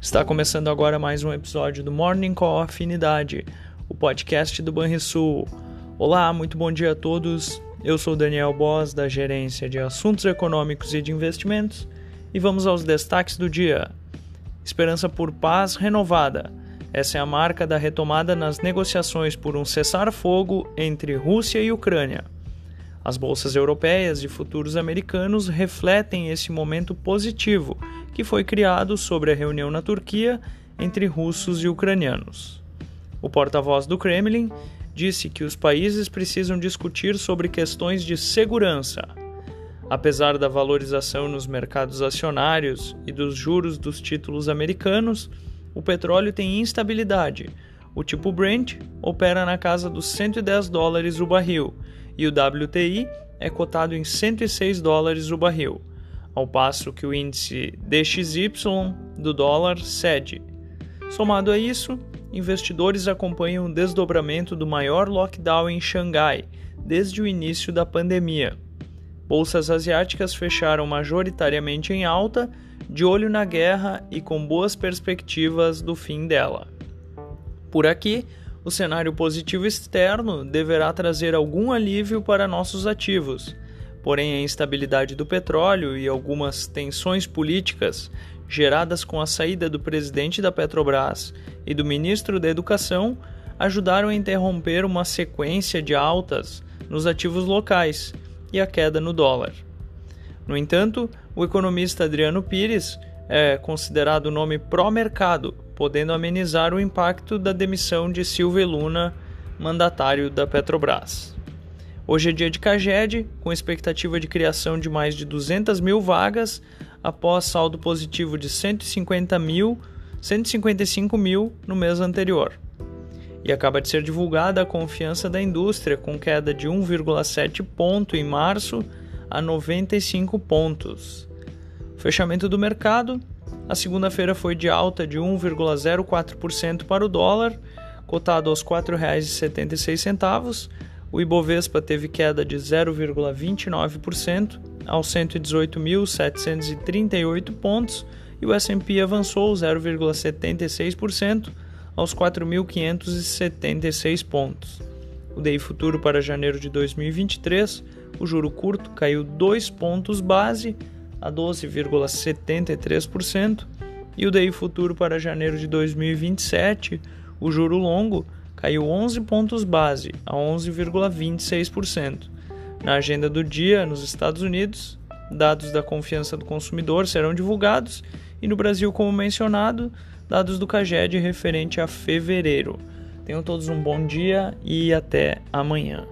Está começando agora mais um episódio do Morning Call Afinidade, o podcast do Banrisul. Olá, muito bom dia a todos. Eu sou Daniel Boss, da Gerência de Assuntos Econômicos e de Investimentos, e vamos aos destaques do dia. Esperança por paz renovada. Essa é a marca da retomada nas negociações por um cessar-fogo entre Rússia e Ucrânia. As bolsas europeias e futuros americanos refletem esse momento positivo que foi criado sobre a reunião na Turquia entre russos e ucranianos. O porta-voz do Kremlin disse que os países precisam discutir sobre questões de segurança. Apesar da valorização nos mercados acionários e dos juros dos títulos americanos, o petróleo tem instabilidade. O tipo Brent opera na casa dos 110 dólares o barril e o WTI é cotado em 106 dólares o barril, ao passo que o índice DXY do dólar cede. Somado a isso, investidores acompanham o desdobramento do maior lockdown em Xangai desde o início da pandemia. Bolsas asiáticas fecharam majoritariamente em alta, de olho na guerra e com boas perspectivas do fim dela. Por aqui, o cenário positivo externo deverá trazer algum alívio para nossos ativos. Porém, a instabilidade do petróleo e algumas tensões políticas geradas com a saída do presidente da Petrobras e do ministro da Educação ajudaram a interromper uma sequência de altas nos ativos locais e a queda no dólar. No entanto, o economista Adriano Pires é considerado o nome pró-mercado podendo amenizar o impacto da demissão de Silvio Luna, mandatário da Petrobras. Hoje é dia de Caged, com expectativa de criação de mais de 200 mil vagas, após saldo positivo de 150 mil, 155 mil no mês anterior. E acaba de ser divulgada a confiança da indústria, com queda de 1,7 ponto em março a 95 pontos. Fechamento do mercado, a segunda-feira foi de alta de 1,04% para o dólar, cotado aos R$ 4,76. O Ibovespa teve queda de 0,29% aos 118.738 pontos e o S&P avançou 0,76% aos 4.576 pontos. O DI futuro para janeiro de 2023, o juro curto caiu 2 pontos base a 12,73% e o DI futuro para janeiro de 2027, o juro longo, caiu 11 pontos base a 11,26%. Na agenda do dia, nos Estados Unidos, dados da confiança do consumidor serão divulgados e no Brasil, como mencionado, dados do CAGED referente a fevereiro. Tenham todos um bom dia e até amanhã.